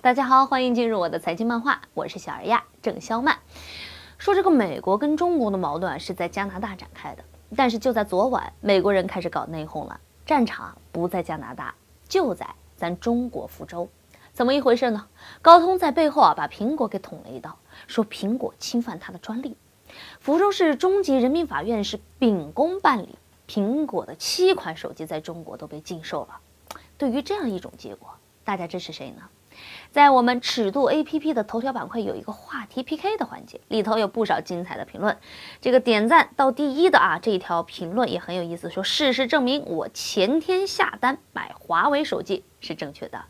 大家好，欢迎进入我的财经漫画，我是小儿亚郑肖曼。说这个美国跟中国的矛盾是在加拿大展开的，但是就在昨晚，美国人开始搞内讧了，战场不在加拿大，就在咱中国福州。怎么一回事呢？高通在背后啊把苹果给捅了一刀，说苹果侵犯他的专利。福州市中级人民法院是秉公办理，苹果的七款手机在中国都被禁售了。对于这样一种结果，大家支持谁呢？在我们尺度 APP 的头条板块有一个话题 PK 的环节，里头有不少精彩的评论。这个点赞到第一的啊，这一条评论也很有意思，说事实证明我前天下单买华为手机是正确的。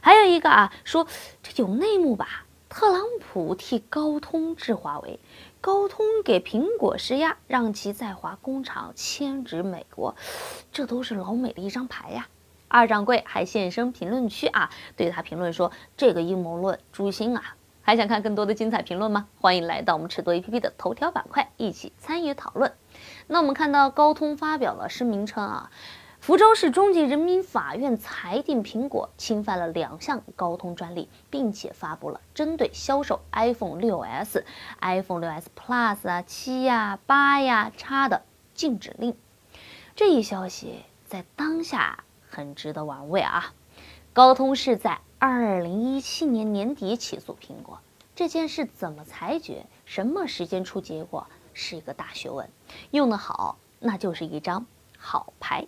还有一个啊，说这有内幕吧？特朗普替高通治华为，高通给苹果施压，让其在华工厂迁至美国，这都是老美的一张牌呀。二掌柜还现身评论区啊，对他评论说：“这个阴谋论诛心啊！”还想看更多的精彩评论吗？欢迎来到我们尺度 APP 的头条板块，一起参与讨论。那我们看到高通发表了声明称啊，福州市中级人民法院裁定苹果侵犯了两项高通专利，并且发布了针对销售 iPhone 6s、iPhone 6s Plus 啊、七呀、八呀、叉的禁止令。这一消息在当下。很值得玩味啊！高通是在二零一七年年底起诉苹果，这件事怎么裁决，什么时间出结果，是一个大学问。用得好，那就是一张好牌。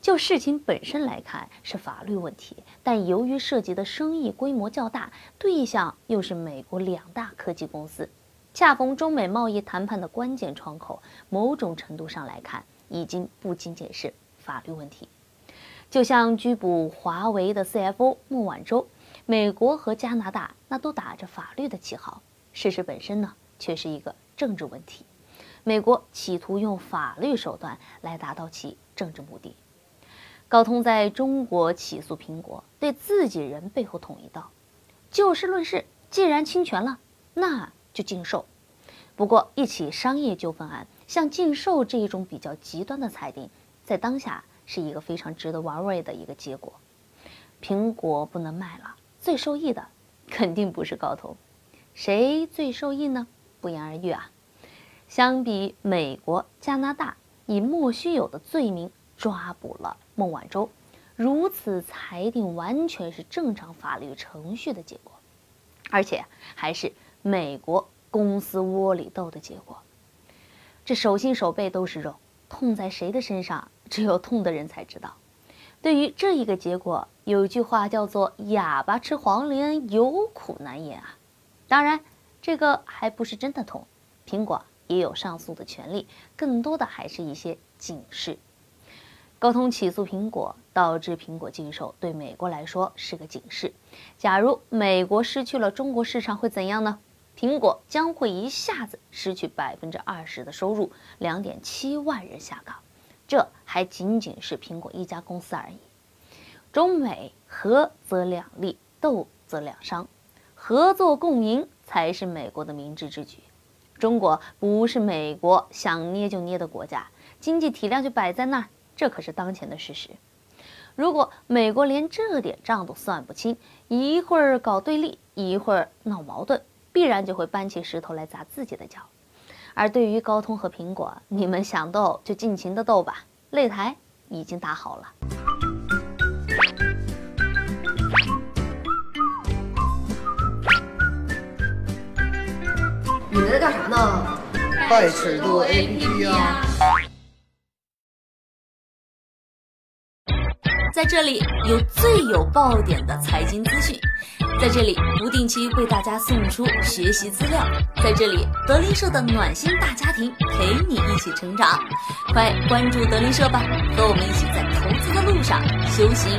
就事情本身来看是法律问题，但由于涉及的生意规模较大，对象又是美国两大科技公司，恰逢中美贸易谈判的关键窗口，某种程度上来看，已经不仅仅是法律问题。就像拘捕华为的 CFO 孟晚舟，美国和加拿大那都打着法律的旗号，事实本身呢却是一个政治问题。美国企图用法律手段来达到其政治目的。高通在中国起诉苹果，对自己人背后捅一刀。就事论事，既然侵权了，那就禁售。不过，一起商业纠纷案，像禁售这一种比较极端的裁定，在当下。是一个非常值得玩味的一个结果。苹果不能卖了，最受益的肯定不是高通，谁最受益呢？不言而喻啊。相比美国、加拿大以莫须有的罪名抓捕了孟晚舟，如此裁定完全是正常法律程序的结果，而且还是美国公司窝里斗的结果。这手心手背都是肉，痛在谁的身上？只有痛的人才知道。对于这一个结果，有一句话叫做“哑巴吃黄连，有苦难言”啊。当然，这个还不是真的痛，苹果也有上诉的权利，更多的还是一些警示。高通起诉苹果，导致苹果禁售，对美国来说是个警示。假如美国失去了中国市场，会怎样呢？苹果将会一下子失去百分之二十的收入，两点七万人下岗。这还仅仅是苹果一家公司而已，中美合则两利，斗则两伤，合作共赢才是美国的明智之举。中国不是美国想捏就捏的国家，经济体量就摆在那儿，这可是当前的事实。如果美国连这点账都算不清，一会儿搞对立，一会儿闹矛盾，必然就会搬起石头来砸自己的脚。而对于高通和苹果，你们想斗就尽情的斗吧，擂台已经打好了。你们在干啥呢？快尺度 APP 啊！在这里有最有爆点的财经资讯。在这里不定期为大家送出学习资料，在这里德林社的暖心大家庭陪你一起成长，快关注德林社吧，和我们一起在投资的路上修行。